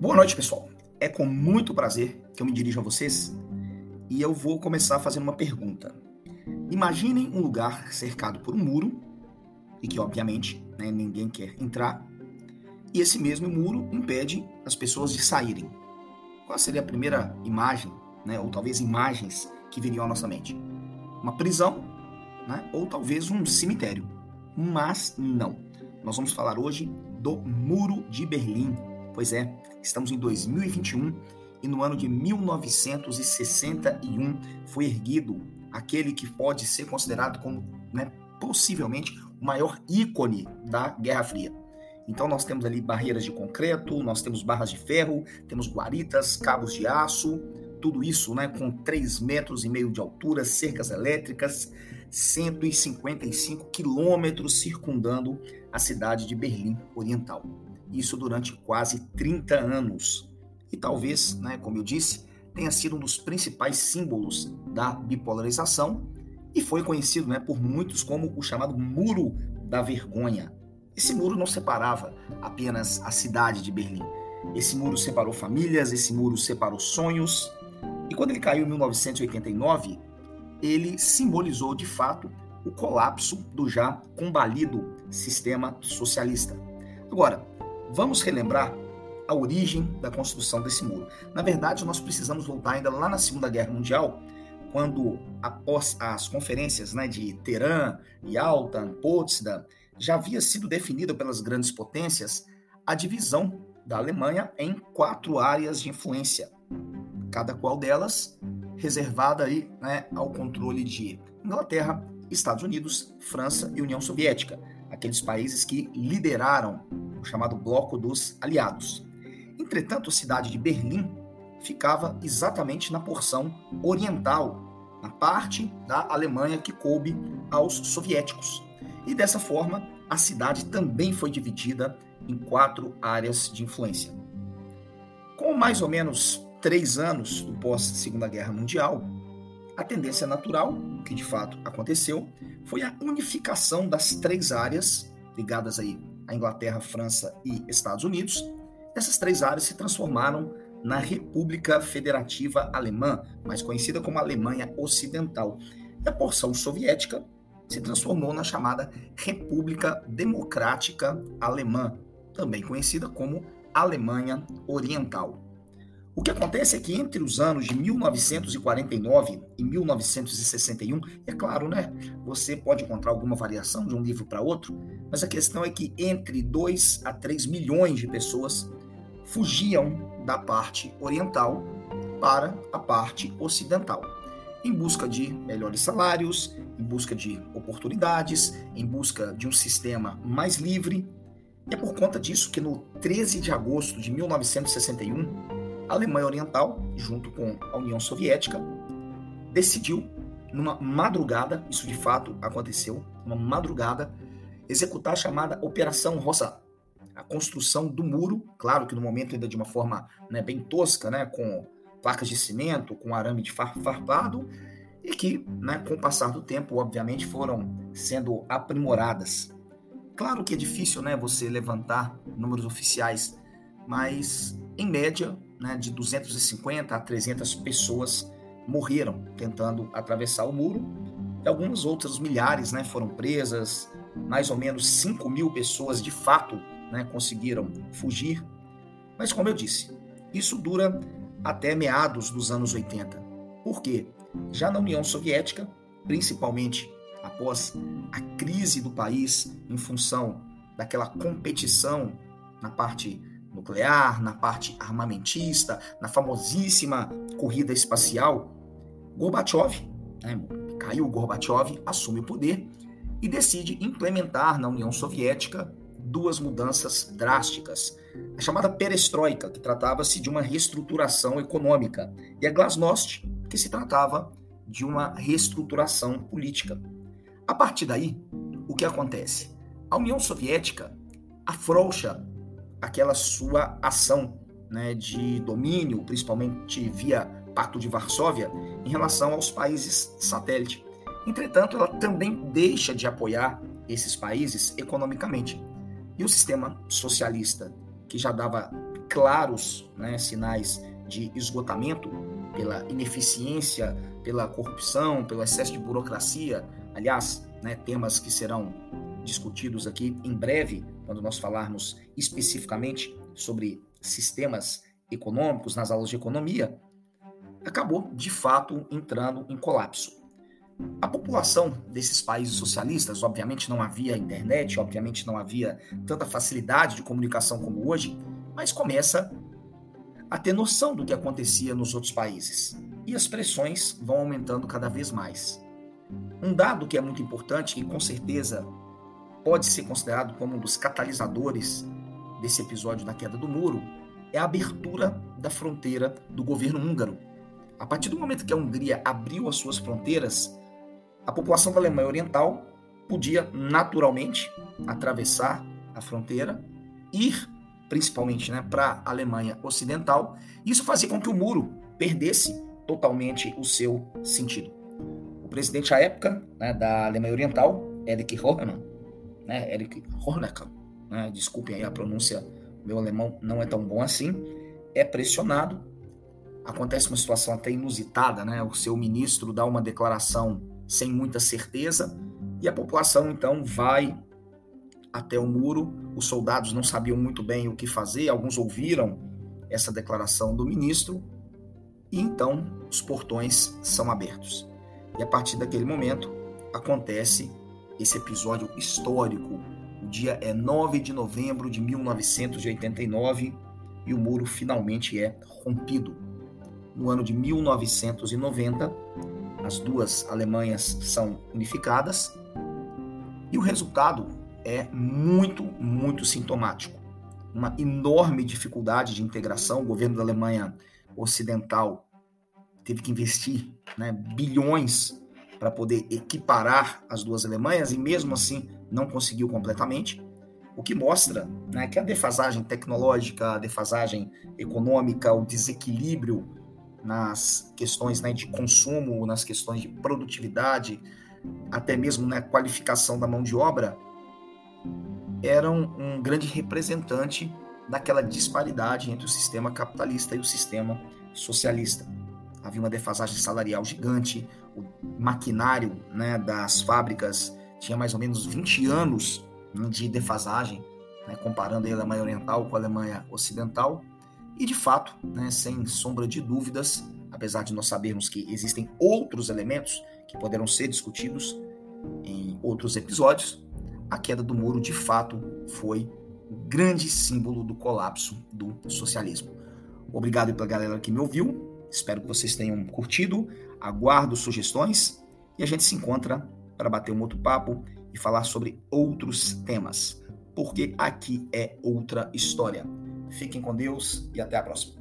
Boa noite, pessoal. É com muito prazer que eu me dirijo a vocês e eu vou começar fazendo uma pergunta. Imaginem um lugar cercado por um muro e que, obviamente, né, ninguém quer entrar, e esse mesmo muro impede as pessoas de saírem. Qual seria a primeira imagem, né, ou talvez imagens que viriam à nossa mente? Uma prisão, né, ou talvez um cemitério. Mas não. Nós vamos falar hoje do Muro de Berlim. Pois é, estamos em 2021 e no ano de 1961 foi erguido aquele que pode ser considerado como, né, possivelmente, o maior ícone da Guerra Fria. Então nós temos ali barreiras de concreto, nós temos barras de ferro, temos guaritas, cabos de aço, tudo isso né, com 3 metros e meio de altura, cercas elétricas, 155 quilômetros circundando a cidade de Berlim Oriental. Isso durante quase 30 anos. E talvez, né, como eu disse, tenha sido um dos principais símbolos da bipolarização e foi conhecido né, por muitos como o chamado Muro da Vergonha. Esse muro não separava apenas a cidade de Berlim. Esse muro separou famílias, esse muro separou sonhos. E quando ele caiu em 1989, ele simbolizou de fato o colapso do já combalido sistema socialista. Agora, vamos relembrar a origem da construção desse muro. Na verdade, nós precisamos voltar ainda lá na Segunda Guerra Mundial, quando após as conferências né, de Teherã, Yalta, Potsdam, já havia sido definida pelas grandes potências a divisão da Alemanha em quatro áreas de influência, cada qual delas reservada aí, né, ao controle de Inglaterra, Estados Unidos, França e União Soviética, aqueles países que lideraram o chamado Bloco dos Aliados. Entretanto, a cidade de Berlim ficava exatamente na porção oriental, na parte da Alemanha que coube aos soviéticos. E dessa forma, a cidade também foi dividida em quatro áreas de influência. Com mais ou menos três anos do pós-Segunda Guerra Mundial, a tendência natural, que de fato aconteceu, foi a unificação das três áreas ligadas aí à Inglaterra, França e Estados Unidos. Essas três áreas se transformaram na República Federativa Alemã, mais conhecida como Alemanha Ocidental. E a porção soviética se transformou na chamada República Democrática Alemã, também conhecida como Alemanha Oriental. O que acontece é que entre os anos de 1949 e 1961, é claro, né? Você pode encontrar alguma variação de um livro para outro, mas a questão é que entre 2 a 3 milhões de pessoas fugiam da parte oriental para a parte ocidental, em busca de melhores salários, em busca de oportunidades, em busca de um sistema mais livre. E é por conta disso que no 13 de agosto de 1961, Alemanha Oriental, junto com a União Soviética, decidiu, numa madrugada, isso de fato aconteceu, uma madrugada, executar a chamada Operação Rosa, a construção do muro, claro que no momento ainda de uma forma né, bem tosca, né, com placas de cimento, com arame de farpado, e que, né, com o passar do tempo, obviamente, foram sendo aprimoradas. Claro que é difícil né, você levantar números oficiais, mas, em média, né, de 250 a 300 pessoas morreram tentando atravessar o muro, e algumas outras milhares né, foram presas, mais ou menos 5 mil pessoas de fato né, conseguiram fugir. Mas, como eu disse, isso dura até meados dos anos 80. Por quê? Já na União Soviética, principalmente após a crise do país em função daquela competição na parte nuclear, na parte armamentista, na famosíssima corrida espacial, Gorbachev, né, caiu Gorbachev, assume o poder e decide implementar na União Soviética duas mudanças drásticas. A chamada perestroika, que tratava-se de uma reestruturação econômica, e a glasnost, que se tratava de uma reestruturação política. A partir daí, o que acontece? A União Soviética afrouxa aquela sua ação né, de domínio, principalmente via Pacto de Varsóvia, em relação aos países satélite. Entretanto, ela também deixa de apoiar esses países economicamente. E o sistema socialista, que já dava claros né, sinais de esgotamento pela ineficiência, pela corrupção, pelo excesso de burocracia. Aliás, né, temas que serão discutidos aqui em breve, quando nós falarmos especificamente sobre sistemas econômicos nas aulas de economia, acabou de fato entrando em colapso. A população desses países socialistas, obviamente não havia internet, obviamente não havia tanta facilidade de comunicação como hoje, mas começa a ter noção do que acontecia nos outros países. E as pressões vão aumentando cada vez mais. Um dado que é muito importante, que com certeza pode ser considerado como um dos catalisadores desse episódio da queda do muro, é a abertura da fronteira do governo húngaro. A partir do momento que a Hungria abriu as suas fronteiras, a população da Alemanha Oriental podia naturalmente atravessar a fronteira, ir principalmente né, para a Alemanha Ocidental. Isso fazia com que o muro perdesse totalmente o seu sentido. O presidente à época né, da Alemanha Oriental, Erich Honecker, né, Erich Honecker, né, desculpem aí a pronúncia, meu alemão não é tão bom assim, é pressionado. Acontece uma situação até inusitada, né? O seu ministro dá uma declaração sem muita certeza, e a população então vai até o muro. Os soldados não sabiam muito bem o que fazer, alguns ouviram essa declaração do ministro, e então os portões são abertos. E a partir daquele momento acontece esse episódio histórico. O dia é 9 de novembro de 1989 e o muro finalmente é rompido. No ano de 1990, as duas Alemanhas são unificadas e o resultado é muito, muito sintomático. Uma enorme dificuldade de integração. O governo da Alemanha Ocidental teve que investir né, bilhões para poder equiparar as duas Alemanhas e mesmo assim não conseguiu completamente. O que mostra né, que a defasagem tecnológica, a defasagem econômica, o desequilíbrio nas questões né, de consumo, nas questões de produtividade, até mesmo na né, qualificação da mão de obra, eram um grande representante daquela disparidade entre o sistema capitalista e o sistema socialista. Havia uma defasagem salarial gigante, o maquinário né, das fábricas tinha mais ou menos 20 anos de defasagem, né, comparando a Alemanha Oriental com a Alemanha Ocidental, e de fato, né, sem sombra de dúvidas, apesar de nós sabermos que existem outros elementos que poderão ser discutidos em outros episódios, a queda do muro de fato foi o grande símbolo do colapso do socialismo. Obrigado pela galera que me ouviu. Espero que vocês tenham curtido. Aguardo sugestões e a gente se encontra para bater um outro papo e falar sobre outros temas, porque aqui é outra história. Fiquem com Deus e até a próxima.